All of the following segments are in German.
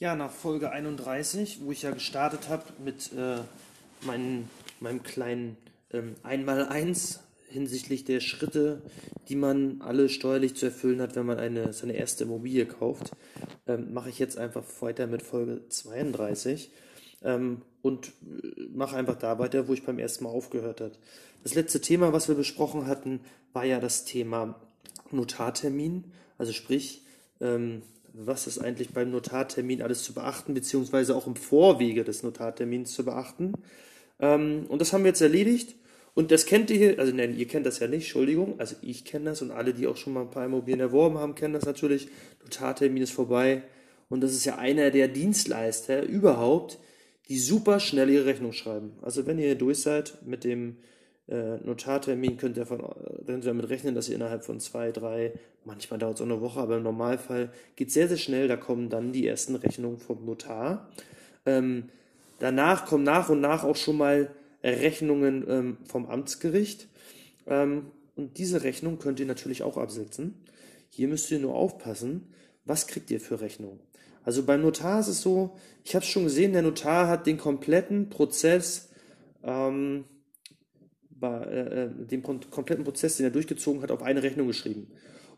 Ja, nach Folge 31, wo ich ja gestartet habe mit äh, meinen, meinem kleinen ähm, Einmaleins hinsichtlich der Schritte, die man alle steuerlich zu erfüllen hat, wenn man eine, seine erste Immobilie kauft, ähm, mache ich jetzt einfach weiter mit Folge 32 ähm, und äh, mache einfach da weiter, wo ich beim ersten Mal aufgehört habe. Das letzte Thema, was wir besprochen hatten, war ja das Thema Notartermin, also sprich, ähm, was ist eigentlich beim Notartermin alles zu beachten, beziehungsweise auch im Vorwege des Notartermins zu beachten. Ähm, und das haben wir jetzt erledigt. Und das kennt ihr hier, also nein, ihr kennt das ja nicht, Entschuldigung, also ich kenne das und alle, die auch schon mal ein paar Immobilien erworben haben, kennen das natürlich. Notartermin ist vorbei. Und das ist ja einer der Dienstleister überhaupt, die super schnell ihre Rechnung schreiben. Also wenn ihr durch seid mit dem äh, Notartermin könnt ihr, von, könnt ihr damit rechnen, dass ihr innerhalb von zwei, drei, manchmal dauert es auch eine Woche, aber im Normalfall geht es sehr, sehr schnell. Da kommen dann die ersten Rechnungen vom Notar. Ähm, danach kommen nach und nach auch schon mal Rechnungen ähm, vom Amtsgericht. Ähm, und diese Rechnung könnt ihr natürlich auch absetzen. Hier müsst ihr nur aufpassen, was kriegt ihr für Rechnung. Also beim Notar ist es so, ich habe es schon gesehen, der Notar hat den kompletten Prozess ähm, bei, äh, äh, den kompletten Prozess, den er durchgezogen hat, auf eine Rechnung geschrieben.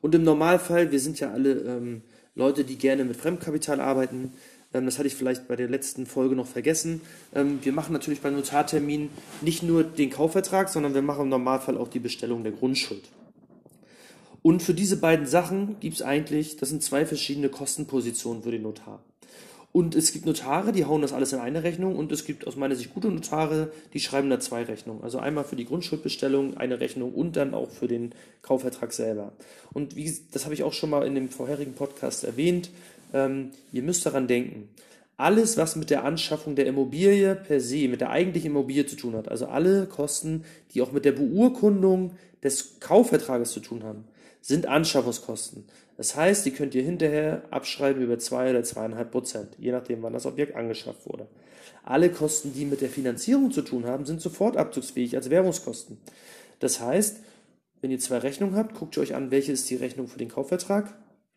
Und im Normalfall, wir sind ja alle ähm, Leute, die gerne mit Fremdkapital arbeiten, ähm, das hatte ich vielleicht bei der letzten Folge noch vergessen. Ähm, wir machen natürlich beim Notartermin nicht nur den Kaufvertrag, sondern wir machen im Normalfall auch die Bestellung der Grundschuld. Und für diese beiden Sachen gibt es eigentlich, das sind zwei verschiedene Kostenpositionen für den Notar. Und es gibt Notare, die hauen das alles in eine Rechnung und es gibt aus meiner Sicht gute Notare, die schreiben da zwei Rechnungen. Also einmal für die Grundschuldbestellung eine Rechnung und dann auch für den Kaufvertrag selber. Und wie, das habe ich auch schon mal in dem vorherigen Podcast erwähnt. Ähm, ihr müsst daran denken, alles, was mit der Anschaffung der Immobilie per se, mit der eigentlichen Immobilie zu tun hat, also alle Kosten, die auch mit der Beurkundung des Kaufvertrages zu tun haben, sind Anschaffungskosten. Das heißt, die könnt ihr hinterher abschreiben über zwei oder zweieinhalb Prozent, je nachdem, wann das Objekt angeschafft wurde. Alle Kosten, die mit der Finanzierung zu tun haben, sind sofort abzugsfähig als Werbungskosten. Das heißt, wenn ihr zwei Rechnungen habt, guckt ihr euch an, welche ist die Rechnung für den Kaufvertrag,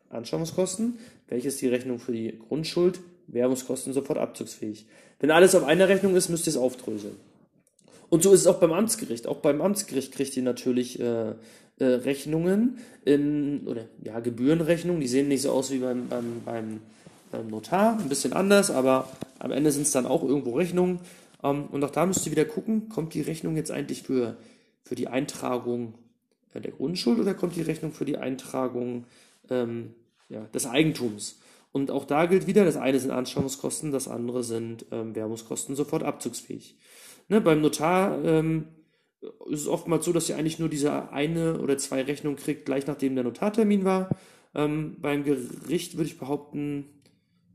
Anschaffungskosten, welche ist die Rechnung für die Grundschuld, Werbungskosten sofort abzugsfähig. Wenn alles auf einer Rechnung ist, müsst ihr es aufdröseln. Und so ist es auch beim Amtsgericht. Auch beim Amtsgericht kriegt ihr natürlich äh, äh, Rechnungen in, oder ja, Gebührenrechnungen, die sehen nicht so aus wie beim, beim, beim, beim Notar, ein bisschen anders, aber am Ende sind es dann auch irgendwo Rechnungen. Ähm, und auch da müsst ihr wieder gucken, kommt die Rechnung jetzt eigentlich für, für die Eintragung äh, der Grundschuld oder kommt die Rechnung für die Eintragung ähm, ja, des Eigentums? Und auch da gilt wieder, das eine sind Anschauungskosten, das andere sind ähm, Werbungskosten sofort abzugsfähig. Ne, beim Notar ähm, ist es oftmals so, dass ihr eigentlich nur diese eine oder zwei Rechnungen kriegt, gleich nachdem der Notartermin war. Ähm, beim Gericht würde ich behaupten,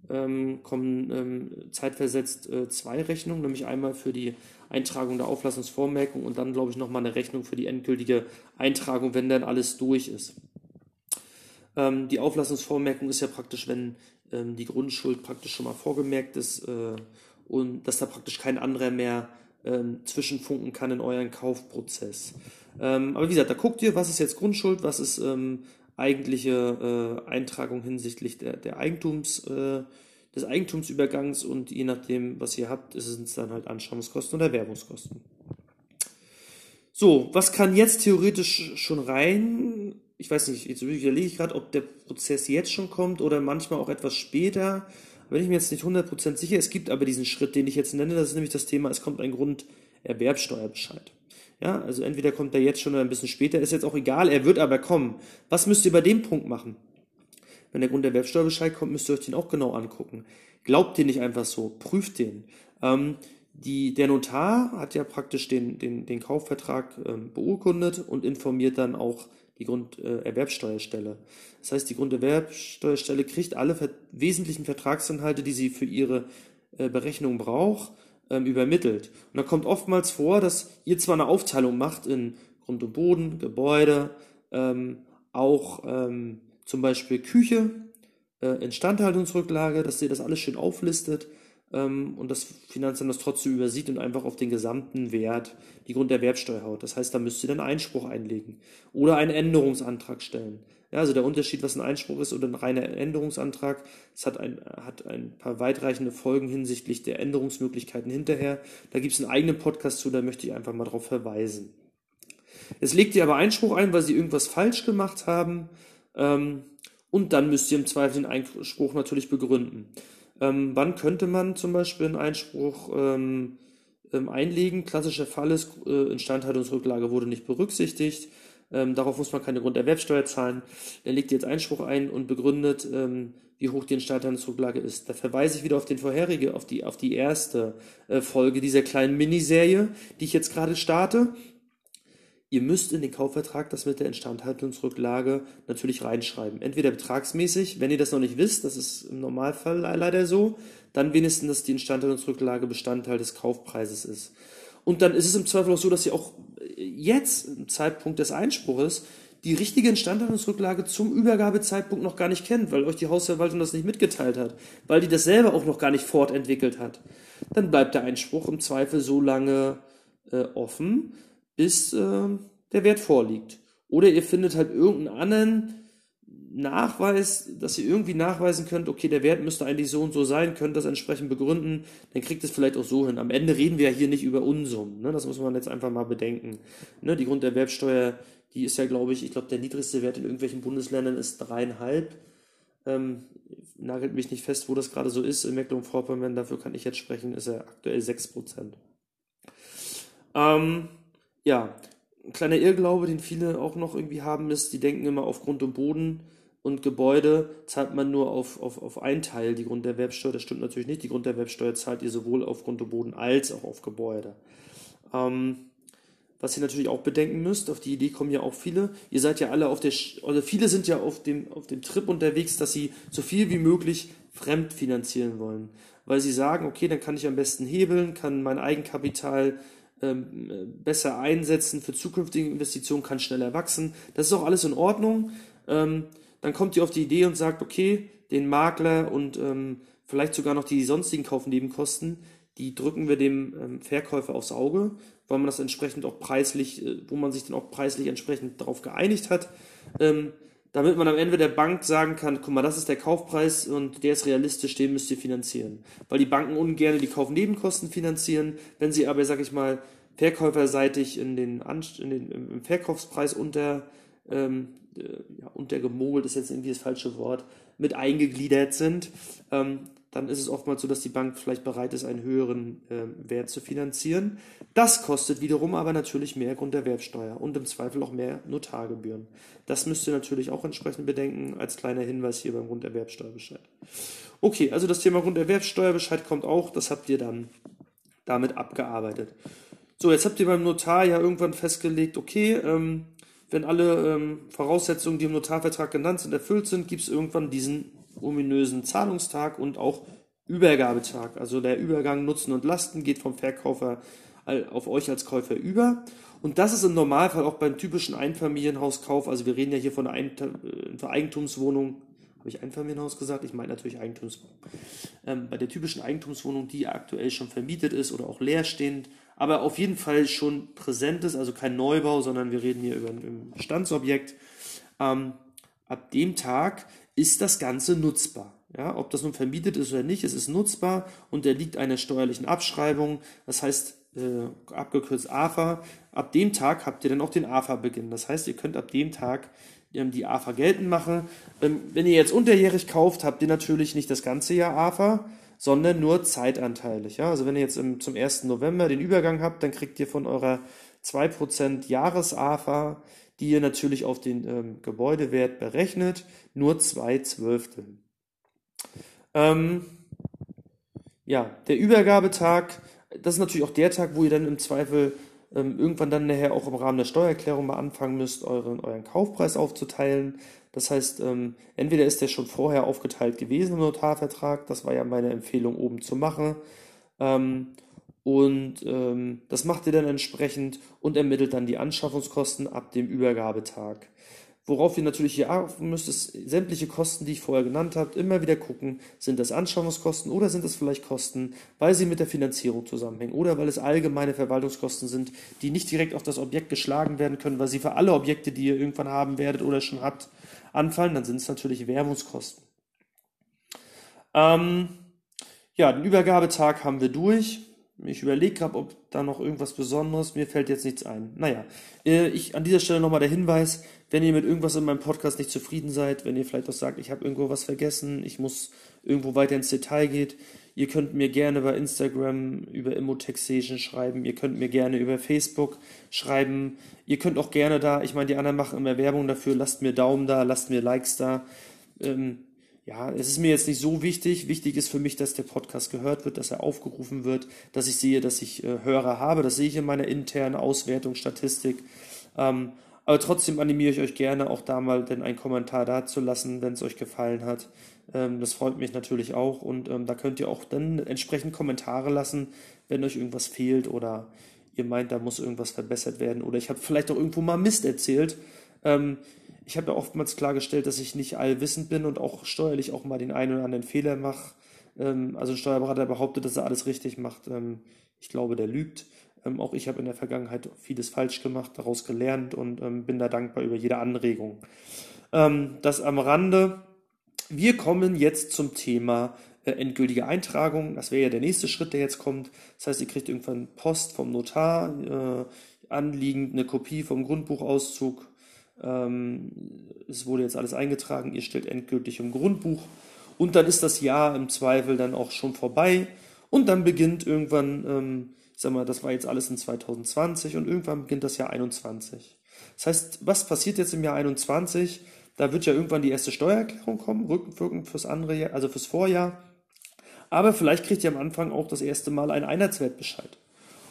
ähm, kommen ähm, zeitversetzt äh, zwei Rechnungen, nämlich einmal für die Eintragung der Auflassungsvormerkung und dann, glaube ich, nochmal eine Rechnung für die endgültige Eintragung, wenn dann alles durch ist. Ähm, die Auflassungsvormerkung ist ja praktisch, wenn ähm, die Grundschuld praktisch schon mal vorgemerkt ist äh, und dass da praktisch kein anderer mehr ähm, zwischenfunken kann in euren Kaufprozess. Ähm, aber wie gesagt, da guckt ihr, was ist jetzt Grundschuld, was ist ähm, eigentliche äh, Eintragung hinsichtlich der, der Eigentums, äh, des Eigentumsübergangs und je nachdem, was ihr habt, sind es dann halt Anschauungskosten oder Werbungskosten. So, was kann jetzt theoretisch schon rein? Ich weiß nicht, jetzt überlege ich gerade, ob der Prozess jetzt schon kommt oder manchmal auch etwas später bin ich mir jetzt nicht 100% sicher. Es gibt aber diesen Schritt, den ich jetzt nenne, das ist nämlich das Thema, es kommt ein Grunderwerbsteuerbescheid. Ja, also entweder kommt er jetzt schon oder ein bisschen später, ist jetzt auch egal, er wird aber kommen. Was müsst ihr bei dem Punkt machen? Wenn der Grunderwerbsteuerbescheid kommt, müsst ihr euch den auch genau angucken. Glaubt den nicht einfach so, prüft den. Ähm, die, der Notar hat ja praktisch den, den, den Kaufvertrag ähm, beurkundet und informiert dann auch die Grunderwerbsteuerstelle. Das heißt, die Grunderwerbsteuerstelle kriegt alle wesentlichen Vertragsinhalte, die sie für ihre äh, Berechnung braucht, ähm, übermittelt. Und da kommt oftmals vor, dass ihr zwar eine Aufteilung macht in Grund und Boden, Gebäude, ähm, auch ähm, zum Beispiel Küche, äh, Instandhaltungsrücklage, dass ihr das alles schön auflistet ähm, und das Finanzamt das trotzdem übersieht und einfach auf den gesamten Wert die Grunderwerbsteuer haut. Das heißt, da müsst ihr dann Einspruch einlegen oder einen Änderungsantrag stellen. Ja, also der Unterschied, was ein Einspruch ist oder ein reiner Änderungsantrag, es hat ein, hat ein paar weitreichende Folgen hinsichtlich der Änderungsmöglichkeiten hinterher. Da gibt es einen eigenen Podcast zu, da möchte ich einfach mal darauf verweisen. Jetzt legt ihr aber Einspruch ein, weil sie irgendwas falsch gemacht haben. Ähm, und dann müsst ihr im Zweifel den Einspruch natürlich begründen. Ähm, wann könnte man zum Beispiel einen Einspruch ähm, ähm, einlegen? Klassischer Fall ist, äh, Instandhaltungsrücklage wurde nicht berücksichtigt. Ähm, darauf muss man keine Grunderwerbsteuer zahlen. Er legt jetzt Einspruch ein und begründet, ähm, wie hoch die Instandhaltungsrücklage ist. Da verweise ich wieder auf den vorherige, auf die, auf die erste äh, Folge dieser kleinen Miniserie, die ich jetzt gerade starte. Ihr müsst in den Kaufvertrag das mit der Instandhaltungsrücklage natürlich reinschreiben. Entweder betragsmäßig, wenn ihr das noch nicht wisst, das ist im Normalfall leider so, dann wenigstens, dass die Instandhaltungsrücklage Bestandteil des Kaufpreises ist. Und dann ist es im Zweifel auch so, dass ihr auch jetzt, im Zeitpunkt des Einspruches, die richtige Instandhaltungsrücklage zum Übergabezeitpunkt noch gar nicht kennt, weil euch die Hausverwaltung das nicht mitgeteilt hat, weil die das selber auch noch gar nicht fortentwickelt hat. Dann bleibt der Einspruch im Zweifel so lange äh, offen, bis äh, der Wert vorliegt. Oder ihr findet halt irgendeinen anderen Nachweis, dass ihr irgendwie nachweisen könnt, okay, der Wert müsste eigentlich so und so sein, könnt das entsprechend begründen, dann kriegt es vielleicht auch so hin. Am Ende reden wir ja hier nicht über Unsummen, ne? das muss man jetzt einfach mal bedenken. Ne? Die Grunderwerbsteuer, die ist ja, glaube ich, ich glaube, der niedrigste Wert in irgendwelchen Bundesländern ist dreieinhalb. Ähm, nagelt mich nicht fest, wo das gerade so ist. In Mecklenburg-Vorpommern, dafür kann ich jetzt sprechen, ist er aktuell 6%. Ähm, ja, ein kleiner Irrglaube, den viele auch noch irgendwie haben, ist, die denken immer auf Grund und Boden und Gebäude zahlt man nur auf, auf, auf einen Teil die Grunderwerbsteuer. Das stimmt natürlich nicht. Die Grunderwerbsteuer zahlt ihr sowohl auf Grund und Boden als auch auf Gebäude. Ähm, was ihr natürlich auch bedenken müsst, auf die Idee kommen ja auch viele. Ihr seid ja alle auf der, oder viele sind ja auf dem, auf dem Trip unterwegs, dass sie so viel wie möglich fremd finanzieren wollen. Weil sie sagen, okay, dann kann ich am besten hebeln, kann mein Eigenkapital ähm, besser einsetzen für zukünftige Investitionen, kann schneller wachsen. Das ist auch alles in Ordnung. Ähm, dann kommt ihr auf die Idee und sagt, okay, den Makler und ähm, vielleicht sogar noch die sonstigen Kaufnebenkosten, die drücken wir dem Verkäufer aufs Auge, weil man das entsprechend auch preislich, äh, wo man sich dann auch preislich entsprechend darauf geeinigt hat, damit man am Ende der Bank sagen kann, guck mal, das ist der Kaufpreis und der ist realistisch, den müsst ihr finanzieren. Weil die Banken ungern die Kaufnebenkosten finanzieren, wenn sie aber, sag ich mal, verkäuferseitig in den, in den im Verkaufspreis unter, ähm, äh, ja, untergemogelt ist jetzt irgendwie das falsche Wort, mit eingegliedert sind, ähm, dann ist es oftmals so, dass die Bank vielleicht bereit ist, einen höheren äh, Wert zu finanzieren. Das kostet wiederum aber natürlich mehr Grunderwerbsteuer und im Zweifel auch mehr Notargebühren. Das müsst ihr natürlich auch entsprechend bedenken als kleiner Hinweis hier beim Grunderwerbsteuerbescheid. Okay, also das Thema Grunderwerbsteuerbescheid kommt auch, das habt ihr dann damit abgearbeitet. So, jetzt habt ihr beim Notar ja irgendwann festgelegt, okay, ähm, wenn alle ähm, Voraussetzungen, die im Notarvertrag genannt sind, erfüllt sind, gibt es irgendwann diesen ominösen Zahlungstag und auch Übergabetag. Also der Übergang Nutzen und Lasten geht vom Verkäufer auf euch als Käufer über. Und das ist im Normalfall auch beim typischen Einfamilienhauskauf, also wir reden ja hier von einer äh, Eigentumswohnung, habe ich Einfamilienhaus gesagt? Ich meine natürlich Eigentumswohnung. Ähm, bei der typischen Eigentumswohnung, die aktuell schon vermietet ist oder auch leerstehend, aber auf jeden Fall schon präsent ist, also kein Neubau, sondern wir reden hier über ein Bestandsobjekt. Ähm, ab dem Tag ist das Ganze nutzbar. Ja, ob das nun vermietet ist oder nicht, es ist nutzbar und der liegt einer steuerlichen Abschreibung, das heißt äh, abgekürzt AFA. Ab dem Tag habt ihr dann auch den AFA-Beginn. Das heißt, ihr könnt ab dem Tag ähm, die AFA geltend machen. Ähm, wenn ihr jetzt unterjährig kauft, habt ihr natürlich nicht das ganze Jahr AFA, sondern nur zeitanteilig. Ja? Also wenn ihr jetzt im, zum 1. November den Übergang habt, dann kriegt ihr von eurer 2% Jahres-AFA die ihr natürlich auf den ähm, Gebäudewert berechnet, nur zwei Zwölftel. Ähm, ja, der Übergabetag, das ist natürlich auch der Tag, wo ihr dann im Zweifel ähm, irgendwann dann nachher auch im Rahmen der Steuererklärung mal anfangen müsst, euren, euren Kaufpreis aufzuteilen. Das heißt, ähm, entweder ist der schon vorher aufgeteilt gewesen im Notarvertrag, das war ja meine Empfehlung oben zu machen, ähm, und ähm, das macht ihr dann entsprechend und ermittelt dann die Anschaffungskosten ab dem Übergabetag. Worauf ihr natürlich hier achten müsst, ist sämtliche Kosten, die ich vorher genannt habe, immer wieder gucken, sind das Anschauungskosten oder sind das vielleicht Kosten, weil sie mit der Finanzierung zusammenhängen oder weil es allgemeine Verwaltungskosten sind, die nicht direkt auf das Objekt geschlagen werden können, weil sie für alle Objekte, die ihr irgendwann haben werdet oder schon habt, anfallen, dann sind es natürlich Werbungskosten. Ähm, ja, den Übergabetag haben wir durch. Ich überlege gerade, ob da noch irgendwas Besonderes. Mir fällt jetzt nichts ein. Naja, äh, ich an dieser Stelle nochmal der Hinweis, wenn ihr mit irgendwas in meinem Podcast nicht zufrieden seid, wenn ihr vielleicht auch sagt, ich habe irgendwo was vergessen, ich muss irgendwo weiter ins Detail geht, ihr könnt mir gerne bei Instagram über Immotexation schreiben, ihr könnt mir gerne über Facebook schreiben, ihr könnt auch gerne da, ich meine, die anderen machen immer Werbung dafür, lasst mir Daumen da, lasst mir Likes da. Ähm, ja, es ist mir jetzt nicht so wichtig. Wichtig ist für mich, dass der Podcast gehört wird, dass er aufgerufen wird, dass ich sehe, dass ich äh, Hörer habe. Das sehe ich in meiner internen Auswertung, Statistik. Ähm, aber trotzdem animiere ich euch gerne, auch da mal denn einen Kommentar dazulassen, wenn es euch gefallen hat. Ähm, das freut mich natürlich auch. Und ähm, da könnt ihr auch dann entsprechend Kommentare lassen, wenn euch irgendwas fehlt oder ihr meint, da muss irgendwas verbessert werden. Oder ich habe vielleicht auch irgendwo mal Mist erzählt. Ähm, ich habe ja oftmals klargestellt, dass ich nicht allwissend bin und auch steuerlich auch mal den einen oder anderen Fehler mache. Ähm, also ein Steuerberater behauptet, dass er alles richtig macht. Ähm, ich glaube, der lügt. Ähm, auch ich habe in der Vergangenheit vieles falsch gemacht, daraus gelernt und ähm, bin da dankbar über jede Anregung. Ähm, das am Rande. Wir kommen jetzt zum Thema äh, endgültige Eintragung. Das wäre ja der nächste Schritt, der jetzt kommt. Das heißt, ihr kriegt irgendwann Post vom Notar, äh, anliegend eine Kopie vom Grundbuchauszug ähm, es wurde jetzt alles eingetragen, ihr stellt endgültig im Grundbuch und dann ist das Jahr im Zweifel dann auch schon vorbei und dann beginnt irgendwann, ähm, ich sag mal, das war jetzt alles in 2020 und irgendwann beginnt das Jahr 21. Das heißt, was passiert jetzt im Jahr 21? Da wird ja irgendwann die erste Steuererklärung kommen, rückwirkend fürs andere Jahr, also fürs Vorjahr. Aber vielleicht kriegt ihr am Anfang auch das erste Mal einen Einheitswertbescheid.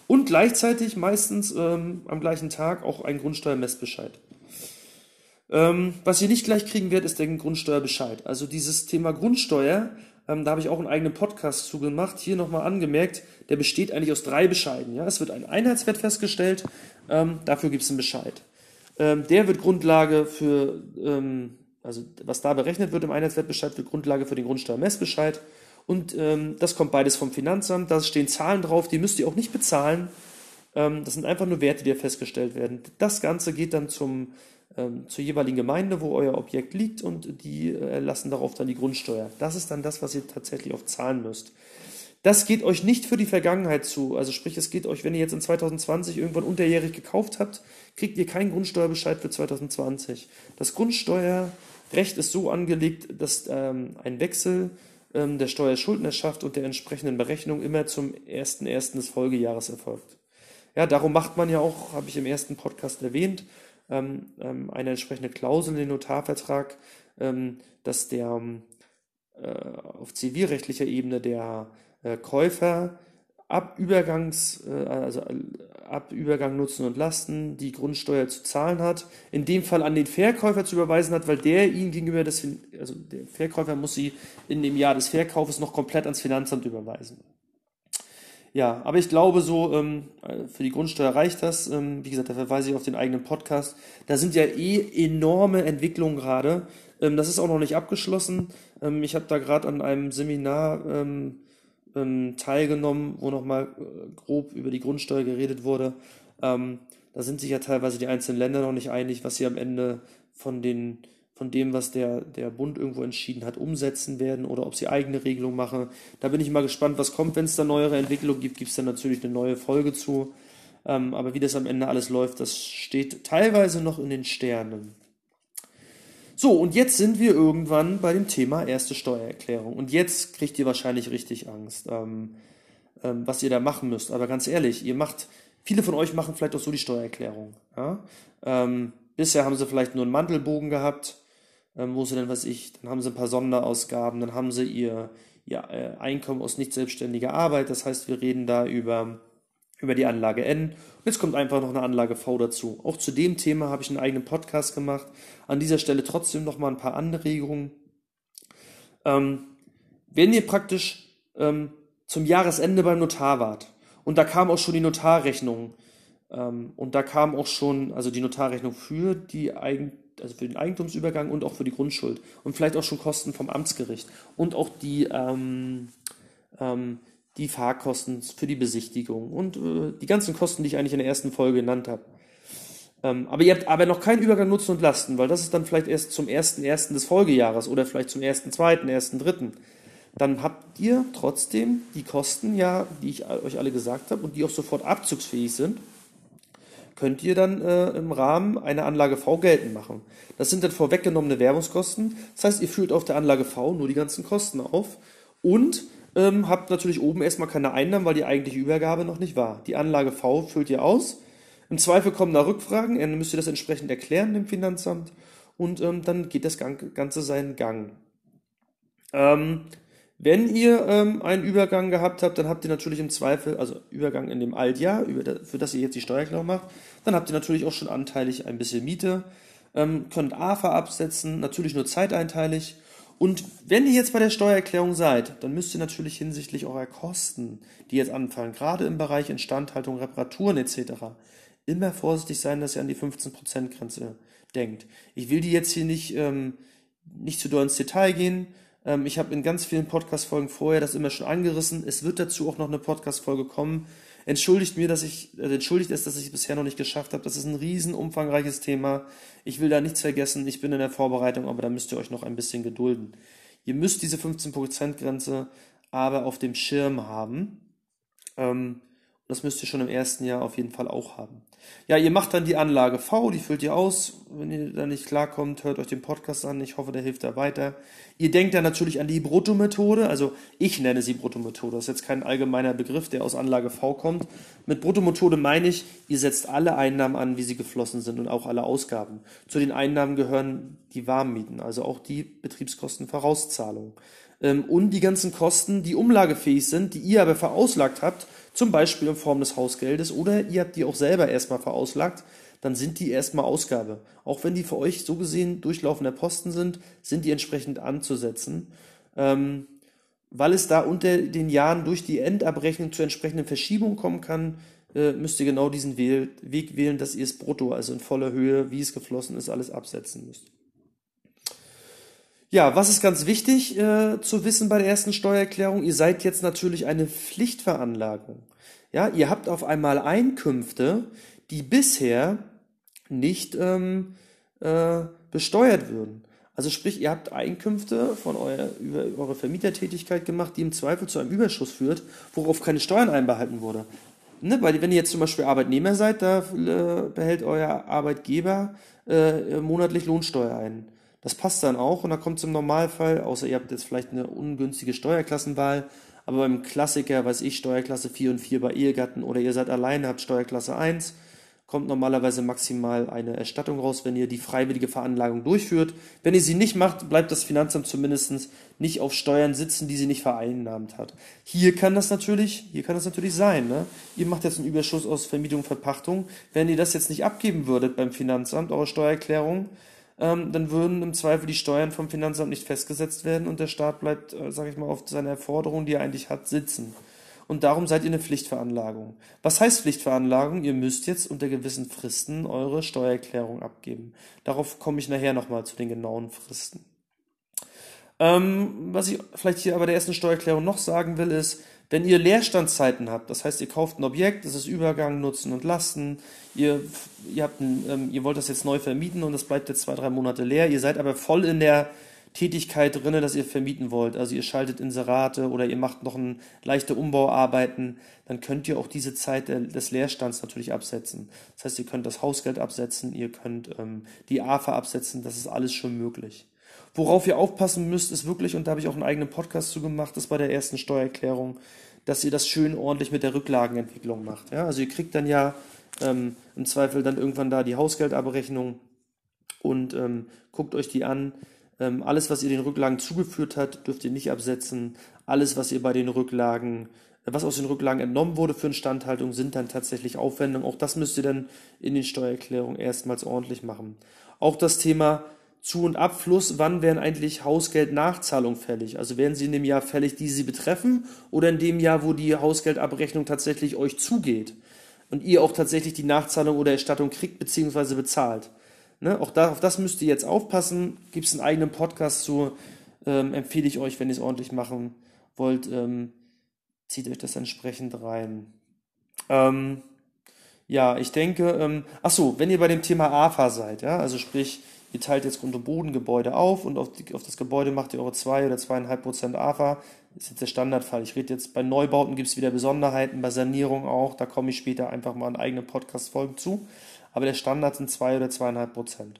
Und gleichzeitig meistens ähm, am gleichen Tag auch einen Grundsteuermessbescheid. Ähm, was ihr nicht gleich kriegen werdet, ist der Grundsteuerbescheid. Also dieses Thema Grundsteuer, ähm, da habe ich auch einen eigenen Podcast zugemacht. Hier nochmal angemerkt, der besteht eigentlich aus drei Bescheiden. Ja? Es wird ein Einheitswert festgestellt, ähm, dafür gibt es einen Bescheid. Ähm, der wird Grundlage für, ähm, also was da berechnet wird im Einheitswertbescheid, wird Grundlage für den Grundsteuermessbescheid. Und ähm, das kommt beides vom Finanzamt. Da stehen Zahlen drauf, die müsst ihr auch nicht bezahlen. das sind einfach nur Werte, die ja festgestellt werden. Das Ganze geht dann zum zur jeweiligen Gemeinde, wo euer Objekt liegt und die äh, lassen darauf dann die Grundsteuer. Das ist dann das, was ihr tatsächlich auch zahlen müsst. Das geht euch nicht für die Vergangenheit zu. Also sprich, es geht euch, wenn ihr jetzt in 2020 irgendwann unterjährig gekauft habt, kriegt ihr keinen Grundsteuerbescheid für 2020. Das Grundsteuerrecht ist so angelegt, dass ähm, ein Wechsel ähm, der Steuerschuldnerschaft und der entsprechenden Berechnung immer zum 1.1. des Folgejahres erfolgt. Ja, darum macht man ja auch, habe ich im ersten Podcast erwähnt, ähm, ähm, eine entsprechende Klausel in den Notarvertrag, ähm, dass der äh, auf zivilrechtlicher Ebene der äh, Käufer ab Übergangs, äh, also ab Übergang Nutzen und Lasten die Grundsteuer zu zahlen hat, in dem Fall an den Verkäufer zu überweisen hat, weil der ihn gegenüber des, also der Verkäufer muss sie in dem Jahr des Verkaufes noch komplett ans Finanzamt überweisen. Ja, aber ich glaube so, ähm, für die Grundsteuer reicht das. Ähm, wie gesagt, da verweise ich auf den eigenen Podcast. Da sind ja eh enorme Entwicklungen gerade. Ähm, das ist auch noch nicht abgeschlossen. Ähm, ich habe da gerade an einem Seminar ähm, ähm, teilgenommen, wo nochmal äh, grob über die Grundsteuer geredet wurde. Da sind sich ja teilweise die einzelnen Länder noch nicht einig, was sie am Ende von den von dem, was der, der Bund irgendwo entschieden hat, umsetzen werden oder ob sie eigene Regelungen machen. Da bin ich mal gespannt, was kommt, wenn es da neuere Entwicklungen gibt, gibt es dann natürlich eine neue Folge zu. Ähm, aber wie das am Ende alles läuft, das steht teilweise noch in den Sternen. So, und jetzt sind wir irgendwann bei dem Thema erste Steuererklärung. Und jetzt kriegt ihr wahrscheinlich richtig Angst, ähm, ähm, was ihr da machen müsst. Aber ganz ehrlich, ihr macht, viele von euch machen vielleicht auch so die Steuererklärung. Ja? Ähm, bisher haben sie vielleicht nur einen Mantelbogen gehabt ähm, wo sie dann, was ich, dann haben sie ein paar Sonderausgaben, dann haben sie ihr, ihr äh, Einkommen aus nicht selbstständiger Arbeit, das heißt, wir reden da über, über die Anlage N und jetzt kommt einfach noch eine Anlage V dazu. Auch zu dem Thema habe ich einen eigenen Podcast gemacht. An dieser Stelle trotzdem noch mal ein paar Anregungen. Ähm, wenn ihr praktisch ähm, zum Jahresende beim Notar wart und da kam auch schon die Notarrechnung ähm, und da kam auch schon, also die Notarrechnung für die Eigen also für den Eigentumsübergang und auch für die Grundschuld. Und vielleicht auch schon Kosten vom Amtsgericht. Und auch die, ähm, ähm, die Fahrkosten für die Besichtigung und äh, die ganzen Kosten, die ich eigentlich in der ersten Folge genannt habe. Ähm, aber ihr habt aber noch keinen Übergang Nutzen und Lasten, weil das ist dann vielleicht erst zum 1.1. des Folgejahres oder vielleicht zum 1.2., 1.3. Dann habt ihr trotzdem die Kosten ja, die ich euch alle gesagt habe und die auch sofort abzugsfähig sind, könnt ihr dann äh, im Rahmen einer Anlage V geltend machen. Das sind dann vorweggenommene Werbungskosten. Das heißt, ihr führt auf der Anlage V nur die ganzen Kosten auf und ähm, habt natürlich oben erstmal keine Einnahmen, weil die eigentliche Übergabe noch nicht war. Die Anlage V füllt ihr aus im Zweifel kommen da Rückfragen, dann müsst ihr das entsprechend erklären dem Finanzamt und ähm, dann geht das Ganze seinen Gang. Ähm, wenn ihr ähm, einen Übergang gehabt habt, dann habt ihr natürlich im Zweifel, also Übergang in dem Altjahr, für das ihr jetzt die Steuererklärung macht, dann habt ihr natürlich auch schon anteilig ein bisschen Miete, ähm, könnt AFA absetzen, natürlich nur zeiteinteilig. Und wenn ihr jetzt bei der Steuererklärung seid, dann müsst ihr natürlich hinsichtlich eurer Kosten, die jetzt anfallen, gerade im Bereich Instandhaltung, Reparaturen etc., immer vorsichtig sein, dass ihr an die 15%-Grenze denkt. Ich will die jetzt hier nicht, ähm, nicht zu doll ins Detail gehen. Ähm, ich habe in ganz vielen Podcast-Folgen vorher das immer schon angerissen. Es wird dazu auch noch eine Podcast-Folge kommen. Entschuldigt mir, dass ich, äh, entschuldigt es, dass ich es bisher noch nicht geschafft habe. Das ist ein riesen umfangreiches Thema. Ich will da nichts vergessen. Ich bin in der Vorbereitung, aber da müsst ihr euch noch ein bisschen gedulden. Ihr müsst diese 15%-Grenze aber auf dem Schirm haben. Ähm, das müsst ihr schon im ersten Jahr auf jeden Fall auch haben. Ja, ihr macht dann die Anlage V, die füllt ihr aus. Wenn ihr da nicht klarkommt, hört euch den Podcast an. Ich hoffe, der hilft da weiter. Ihr denkt dann natürlich an die Bruttomethode. Also ich nenne sie Bruttomethode. Das ist jetzt kein allgemeiner Begriff, der aus Anlage V kommt. Mit Bruttomethode meine ich, ihr setzt alle Einnahmen an, wie sie geflossen sind und auch alle Ausgaben. Zu den Einnahmen gehören die Warmmieten, also auch die Betriebskostenvorauszahlung. Ähm, und die ganzen Kosten, die umlagefähig sind, die ihr aber verauslagt habt zum Beispiel in Form des Hausgeldes oder ihr habt die auch selber erstmal verauslagt, dann sind die erstmal Ausgabe. Auch wenn die für euch so gesehen durchlaufender Posten sind, sind die entsprechend anzusetzen. Ähm, weil es da unter den Jahren durch die Endabrechnung zu entsprechenden Verschiebungen kommen kann, äh, müsst ihr genau diesen Weg wählen, dass ihr es brutto, also in voller Höhe, wie es geflossen ist, alles absetzen müsst. Ja, was ist ganz wichtig äh, zu wissen bei der ersten Steuererklärung? Ihr seid jetzt natürlich eine Pflichtveranlagung. Ja, ihr habt auf einmal Einkünfte, die bisher nicht ähm, äh, besteuert würden. Also sprich, ihr habt Einkünfte von euer, über eure Vermietertätigkeit gemacht, die im Zweifel zu einem Überschuss führt, worauf keine Steuern einbehalten wurde. Ne, weil wenn ihr jetzt zum Beispiel Arbeitnehmer seid, da äh, behält euer Arbeitgeber äh, monatlich Lohnsteuer ein. Das passt dann auch und da kommt es im Normalfall, außer ihr habt jetzt vielleicht eine ungünstige Steuerklassenwahl, aber beim Klassiker, weiß ich, Steuerklasse 4 und 4 bei Ehegatten oder ihr seid alleine, habt Steuerklasse 1, kommt normalerweise maximal eine Erstattung raus, wenn ihr die freiwillige Veranlagung durchführt. Wenn ihr sie nicht macht, bleibt das Finanzamt zumindest nicht auf Steuern sitzen, die sie nicht vereinnahmt hat. Hier kann das natürlich, hier kann das natürlich sein. Ne? Ihr macht jetzt einen Überschuss aus Vermietung und Verpachtung. Wenn ihr das jetzt nicht abgeben würdet beim Finanzamt, eure Steuererklärung, ähm, dann würden im Zweifel die Steuern vom Finanzamt nicht festgesetzt werden und der Staat bleibt, äh, sage ich mal, auf seiner Forderung, die er eigentlich hat, sitzen. Und darum seid ihr eine Pflichtveranlagung. Was heißt Pflichtveranlagung? Ihr müsst jetzt unter gewissen Fristen eure Steuererklärung abgeben. Darauf komme ich nachher nochmal zu den genauen Fristen. Ähm, was ich vielleicht hier aber der ersten Steuererklärung noch sagen will, ist, wenn ihr Leerstandszeiten habt, das heißt, ihr kauft ein Objekt, das ist Übergang, Nutzen und Lasten, ihr, ihr, habt ein, ähm, ihr wollt das jetzt neu vermieten und das bleibt jetzt zwei, drei Monate leer, ihr seid aber voll in der Tätigkeit drin, dass ihr vermieten wollt. Also ihr schaltet Inserate oder ihr macht noch ein leichte Umbauarbeiten, dann könnt ihr auch diese Zeit des Leerstands natürlich absetzen. Das heißt, ihr könnt das Hausgeld absetzen, ihr könnt ähm, die AFA absetzen, das ist alles schon möglich. Worauf ihr aufpassen müsst, ist wirklich, und da habe ich auch einen eigenen Podcast zu gemacht, das bei der ersten Steuererklärung, dass ihr das schön ordentlich mit der Rücklagenentwicklung macht. Ja? Also ihr kriegt dann ja ähm, im Zweifel dann irgendwann da die Hausgeldabrechnung und ähm, guckt euch die an. Ähm, alles, was ihr den Rücklagen zugeführt habt, dürft ihr nicht absetzen. Alles, was ihr bei den Rücklagen, äh, was aus den Rücklagen entnommen wurde für Instandhaltung, sind dann tatsächlich Aufwendungen. Auch das müsst ihr dann in den Steuererklärungen erstmals ordentlich machen. Auch das Thema zu- und Abfluss, wann wären eigentlich Hausgeldnachzahlungen fällig? Also wären sie in dem Jahr fällig, die sie betreffen, oder in dem Jahr, wo die Hausgeldabrechnung tatsächlich euch zugeht und ihr auch tatsächlich die Nachzahlung oder Erstattung kriegt bzw. bezahlt? Ne? Auch da, auf das müsst ihr jetzt aufpassen. Gibt es einen eigenen Podcast zu, ähm, empfehle ich euch, wenn ihr es ordentlich machen wollt, ähm, zieht euch das entsprechend rein. Ähm, ja, ich denke, ähm, ach so, wenn ihr bei dem Thema AFA seid, ja, also sprich, ihr teilt jetzt Grund- und Bodengebäude auf und auf, die, auf das Gebäude macht ihr eure 2 oder 2,5 Prozent AFA, das ist jetzt der Standardfall. Ich rede jetzt bei Neubauten gibt es wieder Besonderheiten, bei Sanierung auch, da komme ich später einfach mal in eigene Podcast-Folgen zu. Aber der Standard sind 2 oder 2,5 Prozent.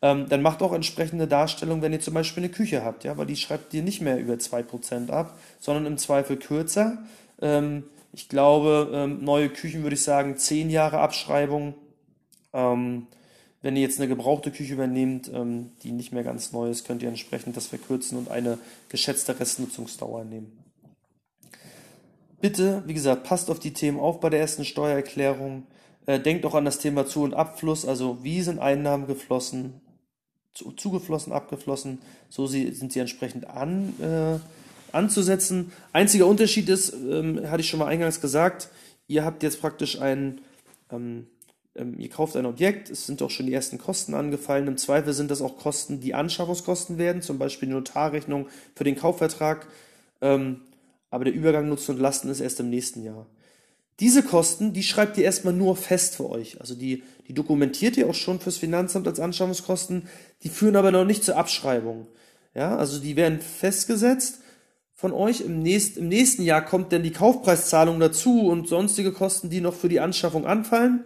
Ähm, dann macht auch entsprechende Darstellung, wenn ihr zum Beispiel eine Küche habt, ja, weil die schreibt ihr nicht mehr über 2% ab, sondern im Zweifel kürzer. Ähm, ich glaube, ähm, neue Küchen würde ich sagen 10 Jahre Abschreibung. Ähm, wenn ihr jetzt eine gebrauchte Küche übernehmt, ähm, die nicht mehr ganz neu ist, könnt ihr entsprechend das verkürzen und eine geschätzte Restnutzungsdauer nehmen. Bitte, wie gesagt, passt auf die Themen auf bei der ersten Steuererklärung. Äh, denkt auch an das Thema Zu- und Abfluss, also wie sind Einnahmen geflossen, zu, zugeflossen, abgeflossen, so sind sie entsprechend an, äh, anzusetzen. Einziger Unterschied ist, ähm, hatte ich schon mal eingangs gesagt, ihr habt jetzt praktisch ein, ähm, ähm, ihr kauft ein Objekt, es sind auch schon die ersten Kosten angefallen. Im Zweifel sind das auch Kosten, die Anschaffungskosten werden, zum Beispiel die Notarrechnung für den Kaufvertrag. Ähm, aber der Übergang Nutzen und Lasten ist erst im nächsten Jahr. Diese Kosten, die schreibt ihr erstmal nur fest für euch. Also die, die dokumentiert ihr auch schon fürs Finanzamt als Anschaffungskosten. Die führen aber noch nicht zur Abschreibung. Ja, also die werden festgesetzt von euch. Im, nächst, Im nächsten Jahr kommt dann die Kaufpreiszahlung dazu und sonstige Kosten, die noch für die Anschaffung anfallen.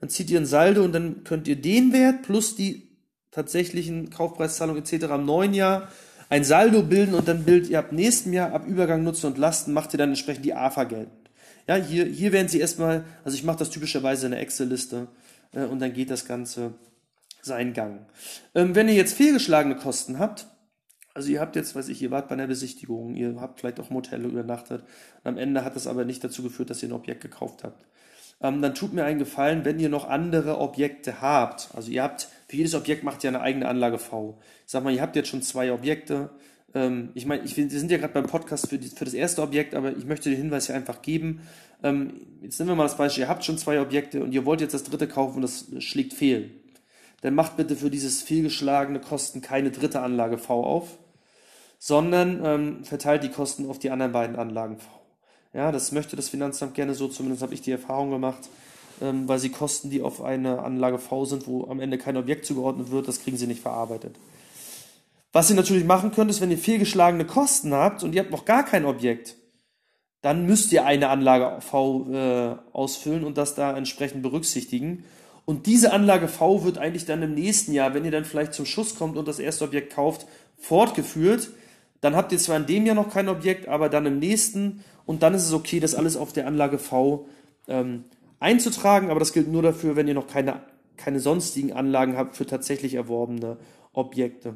Dann zieht ihr ein Saldo und dann könnt ihr den Wert plus die tatsächlichen Kaufpreiszahlungen etc. im neuen Jahr ein Saldo bilden und dann bildet ihr ab nächstem Jahr, ab Übergang Nutzen und Lasten, macht ihr dann entsprechend die AFA geltend. Ja, hier, hier werden Sie erstmal, also ich mache das typischerweise in der Excel-Liste äh, und dann geht das Ganze seinen Gang. Ähm, wenn ihr jetzt fehlgeschlagene Kosten habt, also ihr habt jetzt, weiß ich, ihr wart bei einer Besichtigung, ihr habt vielleicht auch Motelle übernachtet, am Ende hat das aber nicht dazu geführt, dass ihr ein Objekt gekauft habt. Ähm, dann tut mir einen Gefallen, wenn ihr noch andere Objekte habt. Also ihr habt, für jedes Objekt macht ihr eine eigene Anlage V. Ich sag mal, ihr habt jetzt schon zwei Objekte, ähm, ich meine, ich, wir sind ja gerade beim Podcast für, die, für das erste Objekt, aber ich möchte den Hinweis hier einfach geben. Ähm, jetzt nehmen wir mal das Beispiel, ihr habt schon zwei Objekte und ihr wollt jetzt das dritte kaufen und das schlägt fehl. Dann macht bitte für dieses fehlgeschlagene Kosten keine dritte Anlage V auf, sondern ähm, verteilt die Kosten auf die anderen beiden Anlagen V. Ja, das möchte das Finanzamt gerne so, zumindest habe ich die Erfahrung gemacht, ähm, weil sie Kosten, die auf eine Anlage V sind, wo am Ende kein Objekt zugeordnet wird, das kriegen sie nicht verarbeitet. Was ihr natürlich machen könnt, ist, wenn ihr fehlgeschlagene Kosten habt und ihr habt noch gar kein Objekt, dann müsst ihr eine Anlage V äh, ausfüllen und das da entsprechend berücksichtigen. Und diese Anlage V wird eigentlich dann im nächsten Jahr, wenn ihr dann vielleicht zum Schuss kommt und das erste Objekt kauft, fortgeführt. Dann habt ihr zwar in dem Jahr noch kein Objekt, aber dann im nächsten und dann ist es okay, das alles auf der Anlage V ähm, einzutragen, aber das gilt nur dafür, wenn ihr noch keine, keine sonstigen Anlagen habt für tatsächlich erworbene Objekte.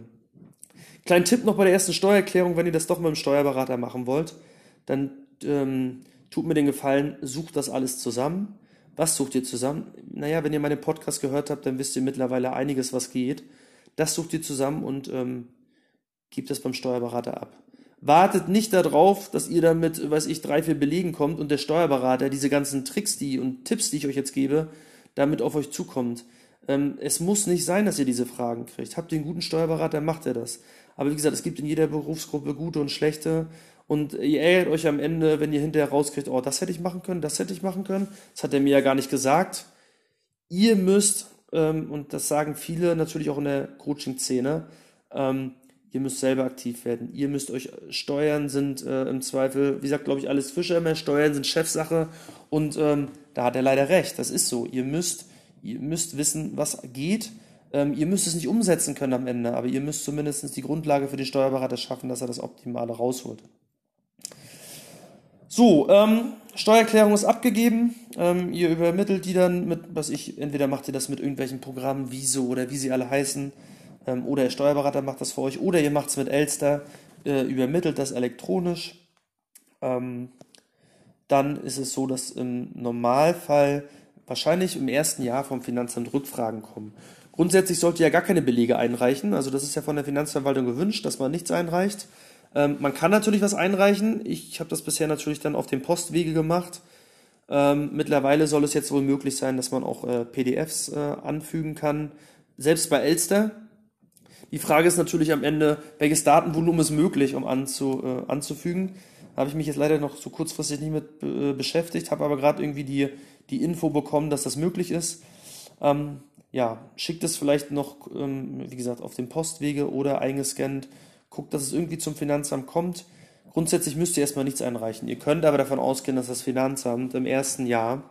Kleinen Tipp noch bei der ersten Steuererklärung, wenn ihr das doch mit dem Steuerberater machen wollt, dann ähm, tut mir den Gefallen, sucht das alles zusammen. Was sucht ihr zusammen? Naja, wenn ihr meinen Podcast gehört habt, dann wisst ihr mittlerweile einiges, was geht. Das sucht ihr zusammen und ähm, gebt das beim Steuerberater ab. Wartet nicht darauf, dass ihr damit, weiß ich, drei, vier Belegen kommt und der Steuerberater diese ganzen Tricks die und Tipps, die ich euch jetzt gebe, damit auf euch zukommt. Ähm, es muss nicht sein, dass ihr diese Fragen kriegt. Habt ihr einen guten Steuerberater, macht er das. Aber wie gesagt, es gibt in jeder Berufsgruppe gute und schlechte. Und ihr ärgert euch am Ende, wenn ihr hinterher rauskriegt, oh, das hätte ich machen können, das hätte ich machen können. Das hat er mir ja gar nicht gesagt. Ihr müsst, ähm, und das sagen viele natürlich auch in der Coaching-Szene, ähm, ihr müsst selber aktiv werden. Ihr müsst euch, Steuern sind äh, im Zweifel, wie sagt, glaube ich, alles Fischer mehr, Steuern sind Chefsache. Und ähm, da hat er leider recht, das ist so. Ihr müsst, ihr müsst wissen, was geht ähm, ihr müsst es nicht umsetzen können am Ende, aber ihr müsst zumindest die Grundlage für den Steuerberater schaffen, dass er das Optimale rausholt. So, ähm, Steuererklärung ist abgegeben. Ähm, ihr übermittelt die dann mit, was ich, entweder macht ihr das mit irgendwelchen Programmen, Wieso oder wie sie alle heißen, ähm, oder der Steuerberater macht das für euch, oder ihr macht es mit Elster, äh, übermittelt das elektronisch. Ähm, dann ist es so, dass im Normalfall wahrscheinlich im ersten Jahr vom Finanzamt Rückfragen kommen. Grundsätzlich sollt ihr ja gar keine Belege einreichen. Also das ist ja von der Finanzverwaltung gewünscht, dass man nichts einreicht. Ähm, man kann natürlich was einreichen. Ich habe das bisher natürlich dann auf dem Postwege gemacht. Ähm, mittlerweile soll es jetzt wohl möglich sein, dass man auch äh, PDFs äh, anfügen kann, selbst bei Elster. Die Frage ist natürlich am Ende, welches Datenvolumen ist möglich, um anzu, äh, anzufügen. Habe ich mich jetzt leider noch so kurzfristig nicht mit äh, beschäftigt, habe aber gerade irgendwie die, die Info bekommen, dass das möglich ist. Ähm, ja, schickt es vielleicht noch, ähm, wie gesagt, auf dem Postwege oder eingescannt. Guckt, dass es irgendwie zum Finanzamt kommt. Grundsätzlich müsst ihr erstmal nichts einreichen. Ihr könnt aber davon ausgehen, dass das Finanzamt im ersten Jahr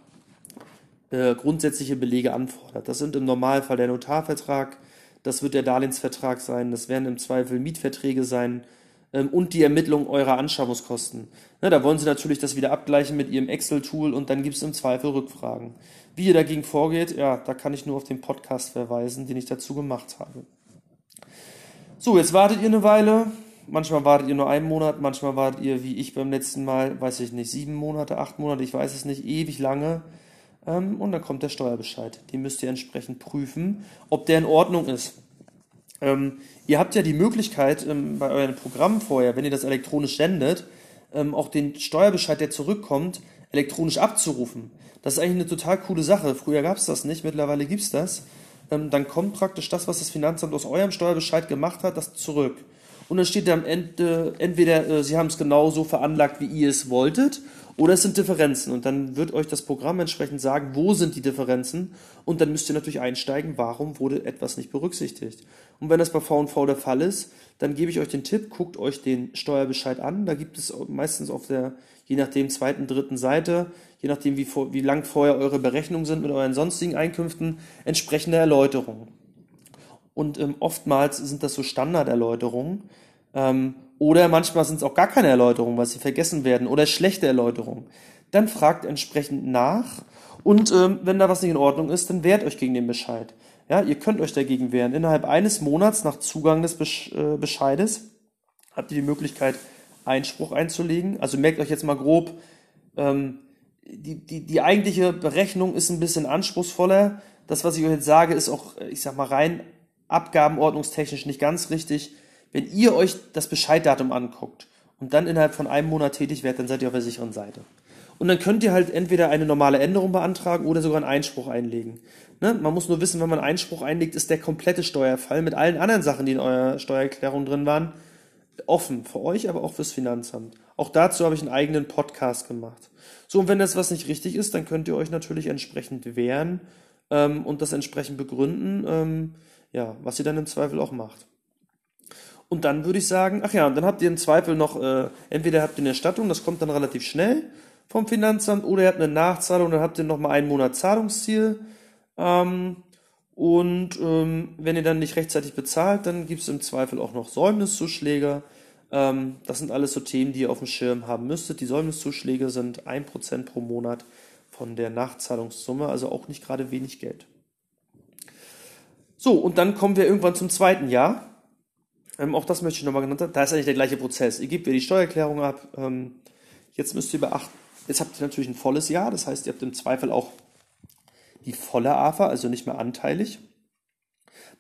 äh, grundsätzliche Belege anfordert. Das sind im Normalfall der Notarvertrag, das wird der Darlehensvertrag sein, das werden im Zweifel Mietverträge sein ähm, und die Ermittlung eurer Anschaffungskosten. Ne, da wollen sie natürlich das wieder abgleichen mit ihrem Excel-Tool und dann gibt es im Zweifel Rückfragen. Wie ihr dagegen vorgeht, ja, da kann ich nur auf den Podcast verweisen, den ich dazu gemacht habe. So, jetzt wartet ihr eine Weile. Manchmal wartet ihr nur einen Monat, manchmal wartet ihr, wie ich beim letzten Mal, weiß ich nicht, sieben Monate, acht Monate, ich weiß es nicht, ewig lange. Ähm, und dann kommt der Steuerbescheid. Den müsst ihr entsprechend prüfen, ob der in Ordnung ist. Ähm, ihr habt ja die Möglichkeit ähm, bei euren Programmen vorher, wenn ihr das elektronisch sendet, auch den Steuerbescheid, der zurückkommt, elektronisch abzurufen. Das ist eigentlich eine total coole Sache. Früher gab es das nicht, mittlerweile gibt es das. Dann kommt praktisch das, was das Finanzamt aus eurem Steuerbescheid gemacht hat, das zurück. Und dann steht da am Ende, entweder äh, Sie haben es genau so veranlagt, wie ihr es wolltet, oder es sind Differenzen. Und dann wird euch das Programm entsprechend sagen, wo sind die Differenzen. Und dann müsst ihr natürlich einsteigen, warum wurde etwas nicht berücksichtigt. Und wenn das bei V&V der Fall ist, dann gebe ich euch den Tipp, guckt euch den Steuerbescheid an. Da gibt es meistens auf der, je nachdem, zweiten, dritten Seite, je nachdem, wie, wie lang vorher eure Berechnungen sind mit euren sonstigen Einkünften, entsprechende Erläuterungen. Und ähm, oftmals sind das so Standarderläuterungen. Ähm, oder manchmal sind es auch gar keine Erläuterungen, weil sie vergessen werden oder schlechte Erläuterungen. Dann fragt entsprechend nach und ähm, wenn da was nicht in Ordnung ist, dann wehrt euch gegen den Bescheid. Ja, ihr könnt euch dagegen wehren. Innerhalb eines Monats nach Zugang des äh, Bescheides habt ihr die Möglichkeit, Einspruch einzulegen. Also merkt euch jetzt mal grob, ähm, die, die, die eigentliche Berechnung ist ein bisschen anspruchsvoller. Das, was ich euch jetzt sage, ist auch, ich sag mal, rein abgabenordnungstechnisch nicht ganz richtig. Wenn ihr euch das Bescheiddatum anguckt und dann innerhalb von einem Monat tätig werdet, dann seid ihr auf der sicheren Seite. Und dann könnt ihr halt entweder eine normale Änderung beantragen oder sogar einen Einspruch einlegen. Ne? Man muss nur wissen, wenn man einen Einspruch einlegt, ist der komplette Steuerfall mit allen anderen Sachen, die in eurer Steuererklärung drin waren, offen. Für euch, aber auch fürs Finanzamt. Auch dazu habe ich einen eigenen Podcast gemacht. So, und wenn das was nicht richtig ist, dann könnt ihr euch natürlich entsprechend wehren ähm, und das entsprechend begründen, ähm, ja, was ihr dann im Zweifel auch macht. Und dann würde ich sagen, ach ja, dann habt ihr im Zweifel noch, äh, entweder habt ihr eine Erstattung, das kommt dann relativ schnell vom Finanzamt, oder ihr habt eine Nachzahlung, dann habt ihr nochmal einen Monat Zahlungsziel. Ähm, und ähm, wenn ihr dann nicht rechtzeitig bezahlt, dann gibt es im Zweifel auch noch Säumniszuschläge. Ähm, das sind alles so Themen, die ihr auf dem Schirm haben müsstet. Die Säumniszuschläge sind 1% pro Monat von der Nachzahlungssumme, also auch nicht gerade wenig Geld. So, und dann kommen wir irgendwann zum zweiten Jahr. Ähm, auch das möchte ich nochmal genannt haben. Da ist eigentlich der gleiche Prozess. Ihr gebt wieder die Steuererklärung ab. Ähm, jetzt müsst ihr beachten, jetzt habt ihr natürlich ein volles Jahr. Das heißt, ihr habt im Zweifel auch die volle AFA, also nicht mehr anteilig.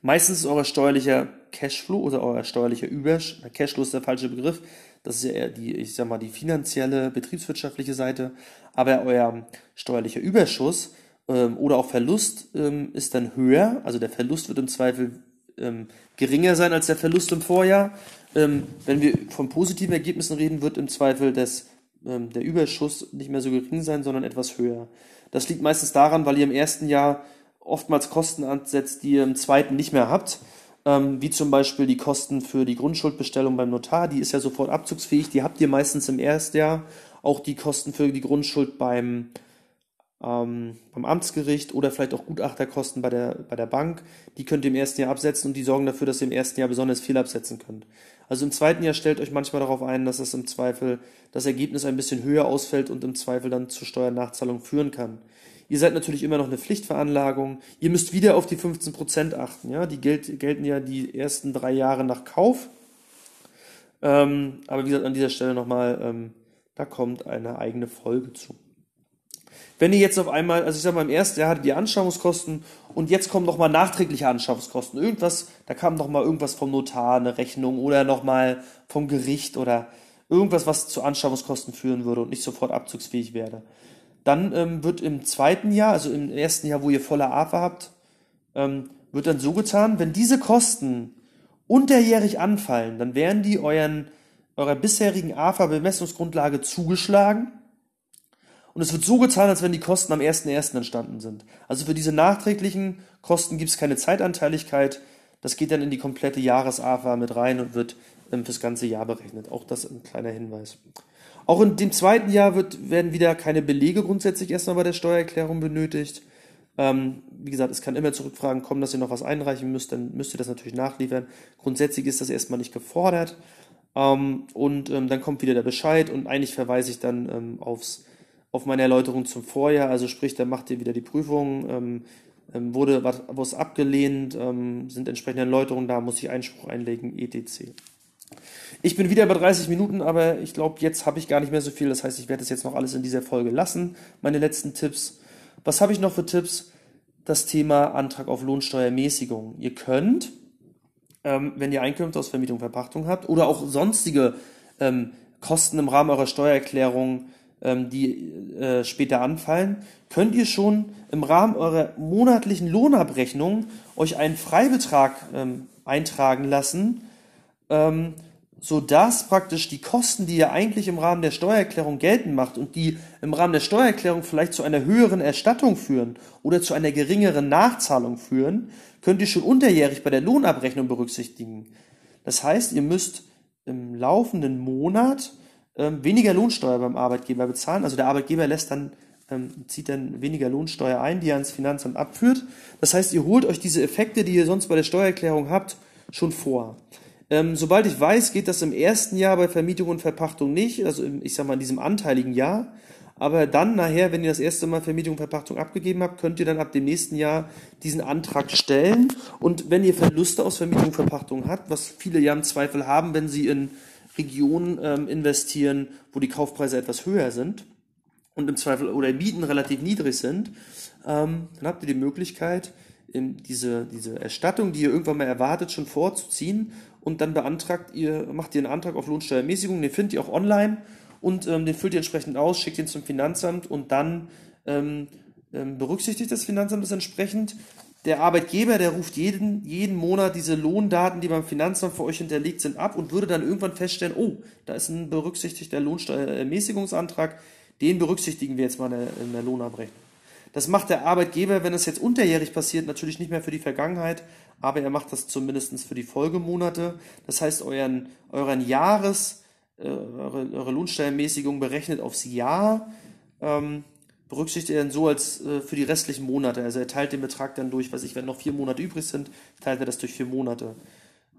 Meistens ist euer steuerlicher Cashflow oder euer steuerlicher Überschuss, Cashflow ist der falsche Begriff, das ist ja eher die, ich sag mal, die finanzielle, betriebswirtschaftliche Seite, aber euer steuerlicher Überschuss ähm, oder auch Verlust ähm, ist dann höher, also der Verlust wird im Zweifel ähm, geringer sein als der Verlust im Vorjahr. Ähm, wenn wir von positiven Ergebnissen reden, wird im Zweifel das, ähm, der Überschuss nicht mehr so gering sein, sondern etwas höher. Das liegt meistens daran, weil ihr im ersten Jahr oftmals Kosten ansetzt, die ihr im zweiten nicht mehr habt. Ähm, wie zum Beispiel die Kosten für die Grundschuldbestellung beim Notar, die ist ja sofort abzugsfähig, die habt ihr meistens im ersten Jahr. Auch die Kosten für die Grundschuld beim ähm, beim Amtsgericht oder vielleicht auch Gutachterkosten bei der, bei der Bank. Die könnt ihr im ersten Jahr absetzen und die sorgen dafür, dass ihr im ersten Jahr besonders viel absetzen könnt. Also im zweiten Jahr stellt euch manchmal darauf ein, dass es im Zweifel das Ergebnis ein bisschen höher ausfällt und im Zweifel dann zur Steuernachzahlung führen kann. Ihr seid natürlich immer noch eine Pflichtveranlagung. Ihr müsst wieder auf die 15% achten. Ja? Die gelt, gelten ja die ersten drei Jahre nach Kauf. Ähm, aber wie gesagt, an dieser Stelle nochmal, ähm, da kommt eine eigene Folge zu. Wenn ihr jetzt auf einmal, also ich sag mal, im ersten Jahr hattet ihr Anschaffungskosten und jetzt kommen nochmal nachträgliche Anschaffungskosten. Irgendwas, da kam nochmal irgendwas vom Notar, eine Rechnung oder nochmal vom Gericht oder irgendwas, was zu Anschaffungskosten führen würde und nicht sofort abzugsfähig wäre. Dann ähm, wird im zweiten Jahr, also im ersten Jahr, wo ihr volle AFA habt, ähm, wird dann so getan, wenn diese Kosten unterjährig anfallen, dann werden die euren, eurer bisherigen AFA-Bemessungsgrundlage zugeschlagen und es wird so getan, als wenn die Kosten am 1.1. entstanden sind. Also für diese nachträglichen Kosten gibt es keine Zeitanteiligkeit. Das geht dann in die komplette Jahres-AFA mit rein und wird ähm, fürs ganze Jahr berechnet. Auch das ein kleiner Hinweis. Auch in dem zweiten Jahr wird, werden wieder keine Belege grundsätzlich erstmal bei der Steuererklärung benötigt. Ähm, wie gesagt, es kann immer Zurückfragen kommen, dass ihr noch was einreichen müsst, dann müsst ihr das natürlich nachliefern. Grundsätzlich ist das erstmal nicht gefordert. Ähm, und ähm, dann kommt wieder der Bescheid und eigentlich verweise ich dann ähm, aufs auf meine Erläuterung zum Vorjahr. Also sprich, da macht ihr wieder die Prüfung, ähm, ähm, wurde was abgelehnt, ähm, sind entsprechende Erläuterungen da, muss ich Einspruch einlegen, etc. Ich bin wieder bei 30 Minuten, aber ich glaube, jetzt habe ich gar nicht mehr so viel. Das heißt, ich werde das jetzt noch alles in dieser Folge lassen. Meine letzten Tipps. Was habe ich noch für Tipps? Das Thema Antrag auf Lohnsteuermäßigung. Ihr könnt, ähm, wenn ihr Einkünfte aus Vermietung, Verpachtung habt oder auch sonstige ähm, Kosten im Rahmen eurer Steuererklärung die äh, später anfallen, könnt ihr schon im Rahmen eurer monatlichen Lohnabrechnung euch einen Freibetrag ähm, eintragen lassen, ähm, sodass praktisch die Kosten, die ihr eigentlich im Rahmen der Steuererklärung geltend macht und die im Rahmen der Steuererklärung vielleicht zu einer höheren Erstattung führen oder zu einer geringeren Nachzahlung führen, könnt ihr schon unterjährig bei der Lohnabrechnung berücksichtigen. Das heißt, ihr müsst im laufenden Monat ähm, weniger Lohnsteuer beim Arbeitgeber bezahlen. Also der Arbeitgeber lässt dann, ähm, zieht dann weniger Lohnsteuer ein, die er ans Finanzamt abführt. Das heißt, ihr holt euch diese Effekte, die ihr sonst bei der Steuererklärung habt, schon vor. Ähm, sobald ich weiß, geht das im ersten Jahr bei Vermietung und Verpachtung nicht, also im, ich sag mal in diesem anteiligen Jahr. Aber dann nachher, wenn ihr das erste Mal Vermietung und Verpachtung abgegeben habt, könnt ihr dann ab dem nächsten Jahr diesen Antrag stellen. Und wenn ihr Verluste aus Vermietung und Verpachtung habt, was viele ja im Zweifel haben, wenn sie in Regionen ähm, investieren, wo die Kaufpreise etwas höher sind und im Zweifel oder Mieten relativ niedrig sind, ähm, dann habt ihr die Möglichkeit, diese, diese Erstattung, die ihr irgendwann mal erwartet, schon vorzuziehen und dann beantragt ihr, macht ihr einen Antrag auf Lohnsteuermäßigung, den findet ihr auch online und ähm, den füllt ihr entsprechend aus, schickt ihn zum Finanzamt und dann ähm, ähm berücksichtigt das Finanzamt das entsprechend der Arbeitgeber, der ruft jeden, jeden Monat diese Lohndaten, die beim Finanzamt für euch hinterlegt sind, ab und würde dann irgendwann feststellen, oh, da ist ein berücksichtigter Lohnsteuerermäßigungsantrag, den berücksichtigen wir jetzt mal in der, Lohnabrechnung. Das macht der Arbeitgeber, wenn es jetzt unterjährig passiert, natürlich nicht mehr für die Vergangenheit, aber er macht das zumindest für die Folgemonate. Das heißt, euren, euren Jahres, äh, eure, eure Lohnsteuermäßigung berechnet aufs Jahr. Ähm, berücksichtigt er dann so als äh, für die restlichen Monate. Also er teilt den Betrag dann durch, was ich, wenn noch vier Monate übrig sind, teilt er das durch vier Monate.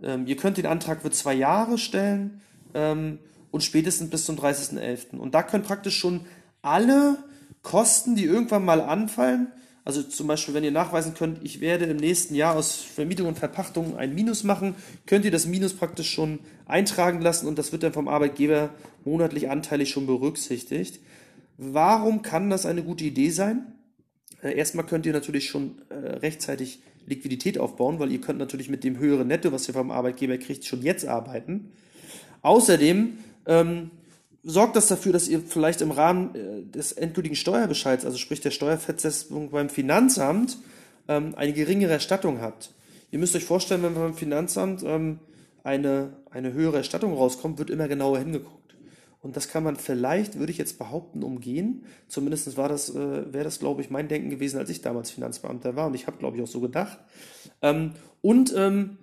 Ähm, ihr könnt den Antrag für zwei Jahre stellen ähm, und spätestens bis zum 30.11. Und da können praktisch schon alle Kosten, die irgendwann mal anfallen, also zum Beispiel, wenn ihr nachweisen könnt, ich werde im nächsten Jahr aus Vermietung und Verpachtung ein Minus machen, könnt ihr das Minus praktisch schon eintragen lassen und das wird dann vom Arbeitgeber monatlich anteilig schon berücksichtigt. Warum kann das eine gute Idee sein? Äh, erstmal könnt ihr natürlich schon äh, rechtzeitig Liquidität aufbauen, weil ihr könnt natürlich mit dem höheren Netto, was ihr vom Arbeitgeber kriegt, schon jetzt arbeiten. Außerdem ähm, sorgt das dafür, dass ihr vielleicht im Rahmen äh, des endgültigen Steuerbescheids, also sprich der Steuerversetzung beim Finanzamt, ähm, eine geringere Erstattung habt. Ihr müsst euch vorstellen, wenn beim Finanzamt ähm, eine, eine höhere Erstattung rauskommt, wird immer genauer hingeguckt. Und das kann man vielleicht, würde ich jetzt behaupten, umgehen. Zumindest war das, äh, wäre das, glaube ich, mein Denken gewesen, als ich damals Finanzbeamter war. Und ich habe, glaube ich, auch so gedacht. Ähm, und ähm,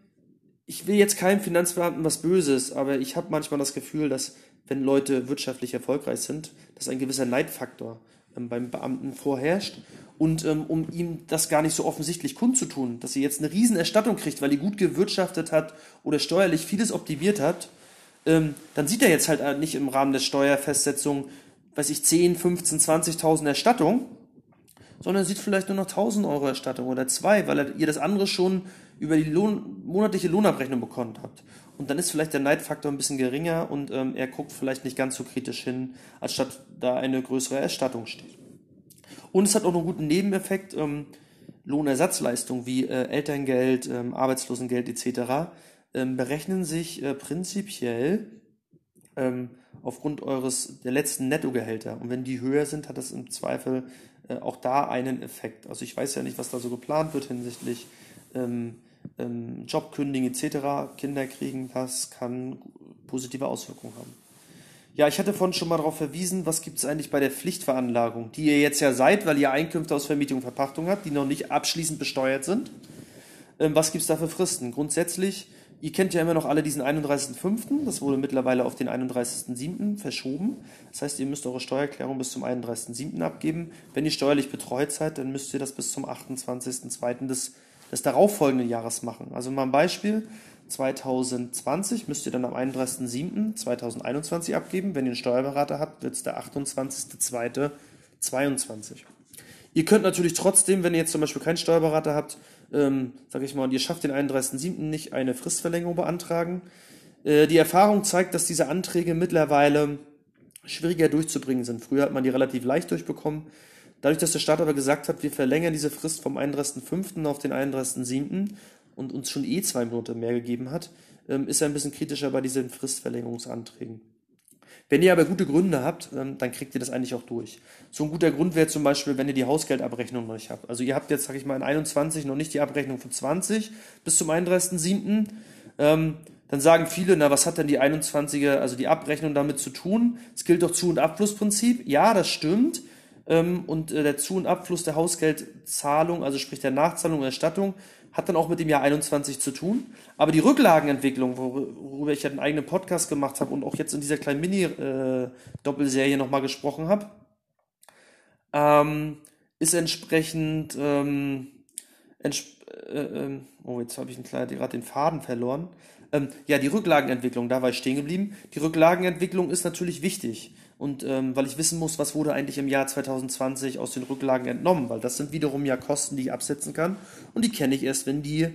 ich will jetzt keinem Finanzbeamten was Böses, aber ich habe manchmal das Gefühl, dass wenn Leute wirtschaftlich erfolgreich sind, dass ein gewisser Neidfaktor ähm, beim Beamten vorherrscht. Und ähm, um ihm das gar nicht so offensichtlich kundzutun, dass sie jetzt eine Riesenerstattung kriegt, weil ihr gut gewirtschaftet hat oder steuerlich vieles optimiert hat, ähm, dann sieht er jetzt halt nicht im Rahmen der Steuerfestsetzung, weiß ich, 10, 15, 20.000 Erstattung, sondern sieht vielleicht nur noch 1000 Euro Erstattung oder zwei, weil er, ihr das andere schon über die Lohn, monatliche Lohnabrechnung bekommen habt. Und dann ist vielleicht der Neidfaktor ein bisschen geringer und ähm, er guckt vielleicht nicht ganz so kritisch hin, als statt da eine größere Erstattung steht. Und es hat auch einen guten Nebeneffekt, ähm, Lohnersatzleistung wie äh, Elterngeld, ähm, Arbeitslosengeld etc ähm, berechnen sich äh, prinzipiell ähm, aufgrund eures der letzten Nettogehälter. Und wenn die höher sind, hat das im Zweifel äh, auch da einen Effekt. Also ich weiß ja nicht, was da so geplant wird hinsichtlich ähm, ähm, Job kündigen etc., Kinder kriegen, das kann positive Auswirkungen haben. Ja, ich hatte vorhin schon mal darauf verwiesen, was gibt es eigentlich bei der Pflichtveranlagung, die ihr jetzt ja seid, weil ihr Einkünfte aus Vermietung und Verpachtung habt, die noch nicht abschließend besteuert sind. Ähm, was gibt es da für Fristen? Grundsätzlich, ihr kennt ja immer noch alle diesen 31.05., das wurde mittlerweile auf den 31.07. verschoben. Das heißt, ihr müsst eure Steuererklärung bis zum 31.07. abgeben. Wenn ihr steuerlich betreut seid, dann müsst ihr das bis zum 28.02. des, des darauffolgenden Jahres machen. Also mal ein Beispiel. 2020 müsst ihr dann am 31.07.2021 abgeben. Wenn ihr einen Steuerberater habt, wird es der 28.02.22. Ihr könnt natürlich trotzdem, wenn ihr jetzt zum Beispiel keinen Steuerberater habt, ähm, sage ich mal, und ihr schafft den 31.07. nicht, eine Fristverlängerung beantragen. Äh, die Erfahrung zeigt, dass diese Anträge mittlerweile schwieriger durchzubringen sind. Früher hat man die relativ leicht durchbekommen. Dadurch, dass der Staat aber gesagt hat, wir verlängern diese Frist vom 31.05. auf den 31.07., und uns schon eh zwei Monate mehr gegeben hat, ähm, ist er ein bisschen kritischer bei diesen Fristverlängerungsanträgen. Wenn ihr aber gute Gründe habt, ähm, dann kriegt ihr das eigentlich auch durch. So ein guter Grund wäre zum Beispiel, wenn ihr die Hausgeldabrechnung noch nicht habt. Also ihr habt jetzt, sag ich mal, in 21 noch nicht die Abrechnung von 20 bis zum 31.07. Ähm, dann sagen viele, na, was hat denn die 21er, also die Abrechnung damit zu tun? Es gilt doch Zu- und Abflussprinzip. Ja, das stimmt. und äh, der Zu- und Abfluss der Hausgeldzahlung, also sprich der Nachzahlung und Erstattung, hat dann auch mit dem Jahr 21 zu tun. Aber die Rücklagenentwicklung, worüber ich ja einen eigenen Podcast gemacht habe und auch jetzt in dieser kleinen Mini-Doppelserie nochmal gesprochen habe, ähm, ist entsprechend, ähm, entsp äh, äh, oh, jetzt habe ich gerade den Faden verloren. Ähm, ja, die Rücklagenentwicklung, da war ich stehen geblieben. Die Rücklagenentwicklung ist natürlich wichtig. Und ähm, weil ich wissen muss, was wurde eigentlich im Jahr 2020 aus den Rücklagen entnommen, weil das sind wiederum ja Kosten, die ich absetzen kann. Und die kenne ich erst, wenn die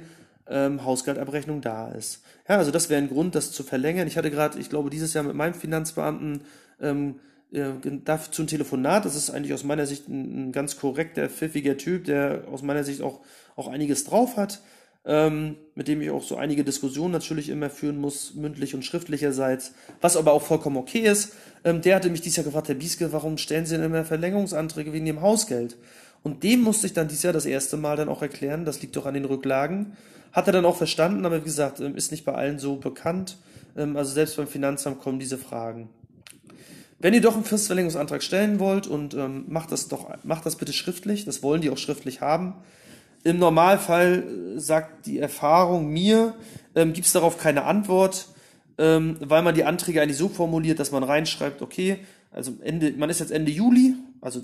ähm, Hausgeldabrechnung da ist. Ja, also das wäre ein Grund, das zu verlängern. Ich hatte gerade, ich glaube, dieses Jahr mit meinem Finanzbeamten ähm, äh, dazu ein Telefonat. Das ist eigentlich aus meiner Sicht ein, ein ganz korrekter, pfiffiger Typ, der aus meiner Sicht auch, auch einiges drauf hat ähm, mit dem ich auch so einige Diskussionen natürlich immer führen muss, mündlich und schriftlicherseits, was aber auch vollkommen okay ist. Ähm, der hatte mich dieses Jahr gefragt, Herr Bieske, warum stellen Sie denn immer Verlängerungsanträge wegen dem Hausgeld? Und dem musste ich dann dieses Jahr das erste Mal dann auch erklären, das liegt doch an den Rücklagen. Hat er dann auch verstanden, aber wie gesagt, ähm, ist nicht bei allen so bekannt. Ähm, also selbst beim Finanzamt kommen diese Fragen. Wenn ihr doch einen Fristverlängerungsantrag stellen wollt und ähm, macht das doch, macht das bitte schriftlich, das wollen die auch schriftlich haben. Im Normalfall äh, sagt die Erfahrung mir, ähm, gibt es darauf keine Antwort, ähm, weil man die Anträge eigentlich so formuliert, dass man reinschreibt, okay, also Ende, man ist jetzt Ende Juli, also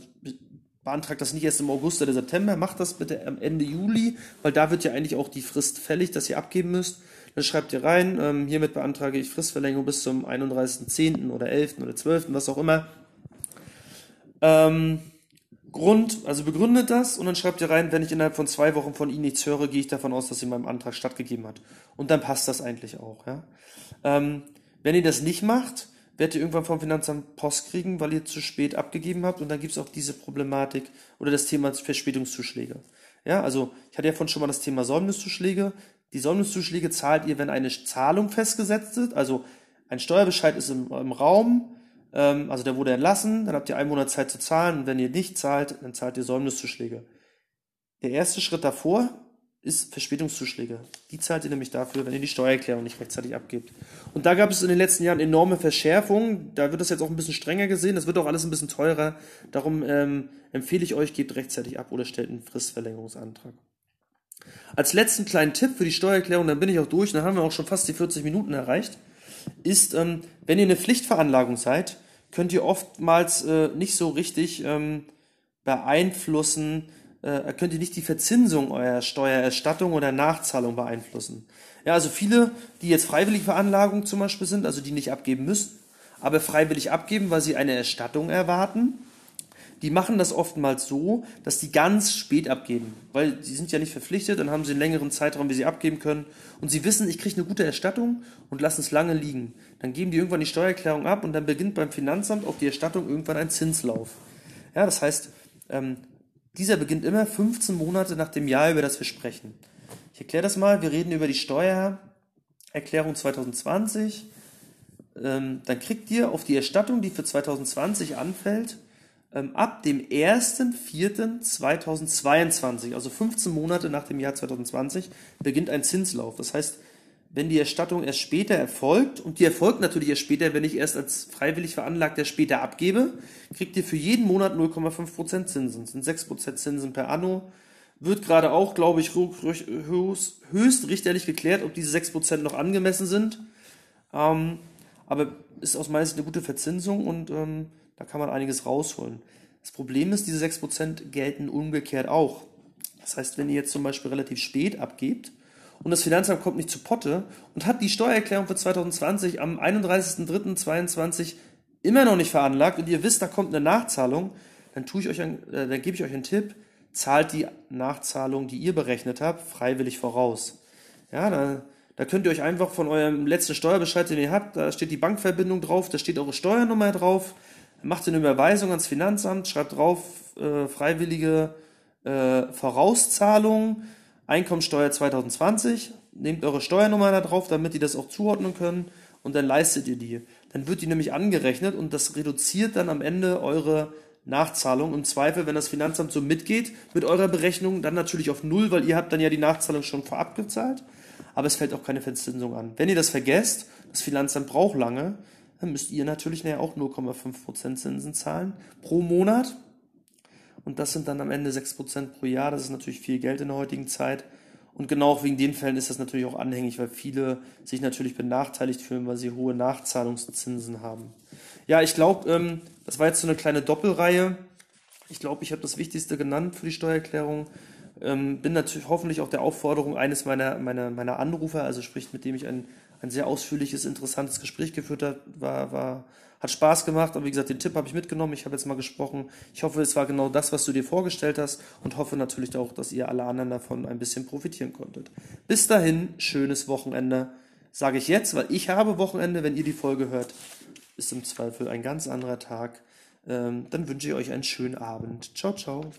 beantragt das nicht erst im August oder September, macht das bitte am Ende Juli, weil da wird ja eigentlich auch die Frist fällig, dass ihr abgeben müsst. Dann schreibt ihr rein, ähm, hiermit beantrage ich Fristverlängerung bis zum 31.10. oder 11. oder 12., was auch immer. Ähm, Grund, also begründet das und dann schreibt ihr rein, wenn ich innerhalb von zwei Wochen von Ihnen nichts höre, gehe ich davon aus, dass sie meinem Antrag stattgegeben hat. Und dann passt das eigentlich auch. Ja? Ähm, wenn ihr das nicht macht, werdet ihr irgendwann vom Finanzamt Post kriegen, weil ihr zu spät abgegeben habt und dann gibt es auch diese Problematik oder das Thema Verspätungszuschläge. Ja, also ich hatte ja vorhin schon mal das Thema Säumniszuschläge. Die Säumniszuschläge zahlt ihr, wenn eine Zahlung festgesetzt ist, also ein Steuerbescheid ist im, im Raum, ähm, also der wurde erlassen, dann habt ihr einen Monat Zeit zu zahlen und wenn ihr nicht zahlt, dann zahlt ihr Säumniszuschläge. Der erste Schritt davor ist Verspätungszuschläge. Die zahlt ihr nämlich dafür, wenn ihr die Steuererklärung nicht rechtzeitig abgebt. Und da gab es in den letzten Jahren enorme Verschärfungen. Da wird das jetzt auch ein bisschen strenger gesehen. Das wird auch alles ein bisschen teurer. Darum ähm, empfehle ich euch, gebt rechtzeitig ab oder stellt einen Fristverlängerungsantrag. Als letzten kleinen Tipp für die Steuererklärung, dann bin ich auch durch, dann haben wir auch schon fast die 40 Minuten erreicht ist, ähm, wenn ihr eine Pflichtveranlagung seid, könnt ihr oftmals äh, nicht so richtig ähm, beeinflussen, äh, könnt ihr nicht die Verzinsung eurer Steuererstattung oder Nachzahlung beeinflussen. Ja, also viele, die jetzt freiwillig Veranlagung zum Beispiel sind, also die nicht abgeben müssen, aber freiwillig abgeben, weil sie eine Erstattung erwarten, die machen das oftmals so, dass die ganz spät abgeben, weil sie sind ja nicht verpflichtet, dann haben sie einen längeren Zeitraum, wie sie abgeben können und sie wissen, ich kriege eine gute Erstattung und lassen es lange liegen. Dann geben die irgendwann die Steuererklärung ab und dann beginnt beim Finanzamt auf die Erstattung irgendwann ein Zinslauf. Ja, das heißt, ähm, dieser beginnt immer 15 Monate nach dem Jahr, über das wir sprechen. Ich erkläre das mal, wir reden über die Steuererklärung 2020. Ähm, dann kriegt ihr auf die Erstattung, die für 2020 anfällt, ab dem 1.4.2022, also 15 Monate nach dem Jahr 2020, beginnt ein Zinslauf. Das heißt, wenn die Erstattung erst später erfolgt, und die erfolgt natürlich erst später, wenn ich erst als freiwillig veranlagter später abgebe, kriegt ihr für jeden Monat 0,5% Zinsen. Das sind 6% Zinsen per Anno. Wird gerade auch, glaube ich, höchst, höchst richterlich geklärt, ob diese 6% noch angemessen sind. Ähm, aber ist aus meiner Sicht eine gute Verzinsung und ähm, da kann man einiges rausholen. Das Problem ist, diese 6% gelten umgekehrt auch. Das heißt, wenn ihr jetzt zum Beispiel relativ spät abgebt und das Finanzamt kommt nicht zu Potte und hat die Steuererklärung für 2020 am 31.03.2022 immer noch nicht veranlagt und ihr wisst, da kommt eine Nachzahlung, dann tue ich euch ein, äh, dann gebe ich euch einen Tipp, zahlt die Nachzahlung, die ihr berechnet habt, freiwillig voraus. Ja, da da könnt ihr euch einfach von eurem letzten Steuerbescheid, den ihr habt, da steht die Bankverbindung drauf, da steht eure Steuernummer drauf, macht eine Überweisung ans Finanzamt, schreibt drauf äh, freiwillige äh, Vorauszahlung, Einkommensteuer 2020, nehmt eure Steuernummer da drauf, damit die das auch zuordnen können und dann leistet ihr die. Dann wird die nämlich angerechnet und das reduziert dann am Ende eure Nachzahlung. Im Zweifel, wenn das Finanzamt so mitgeht mit eurer Berechnung, dann natürlich auf Null, weil ihr habt dann ja die Nachzahlung schon vorab gezahlt aber es fällt auch keine Verzinsung an. Wenn ihr das vergesst, das Finanzamt braucht lange, dann müsst ihr natürlich nachher auch 0,5% Zinsen zahlen pro Monat. Und das sind dann am Ende 6% pro Jahr. Das ist natürlich viel Geld in der heutigen Zeit. Und genau wegen den Fällen ist das natürlich auch anhängig, weil viele sich natürlich benachteiligt fühlen, weil sie hohe Nachzahlungszinsen haben. Ja, ich glaube, ähm, das war jetzt so eine kleine Doppelreihe. Ich glaube, ich habe das Wichtigste genannt für die Steuererklärung. Ähm, bin natürlich hoffentlich auch der Aufforderung eines meiner, meiner, meiner Anrufer, also sprich, mit dem ich ein, ein sehr ausführliches, interessantes Gespräch geführt habe, war, war, hat Spaß gemacht. Aber wie gesagt, den Tipp habe ich mitgenommen. Ich habe jetzt mal gesprochen. Ich hoffe, es war genau das, was du dir vorgestellt hast und hoffe natürlich auch, dass ihr alle anderen davon ein bisschen profitieren konntet. Bis dahin, schönes Wochenende. Sage ich jetzt, weil ich habe Wochenende. Wenn ihr die Folge hört, ist im Zweifel ein ganz anderer Tag. Ähm, dann wünsche ich euch einen schönen Abend. Ciao, ciao.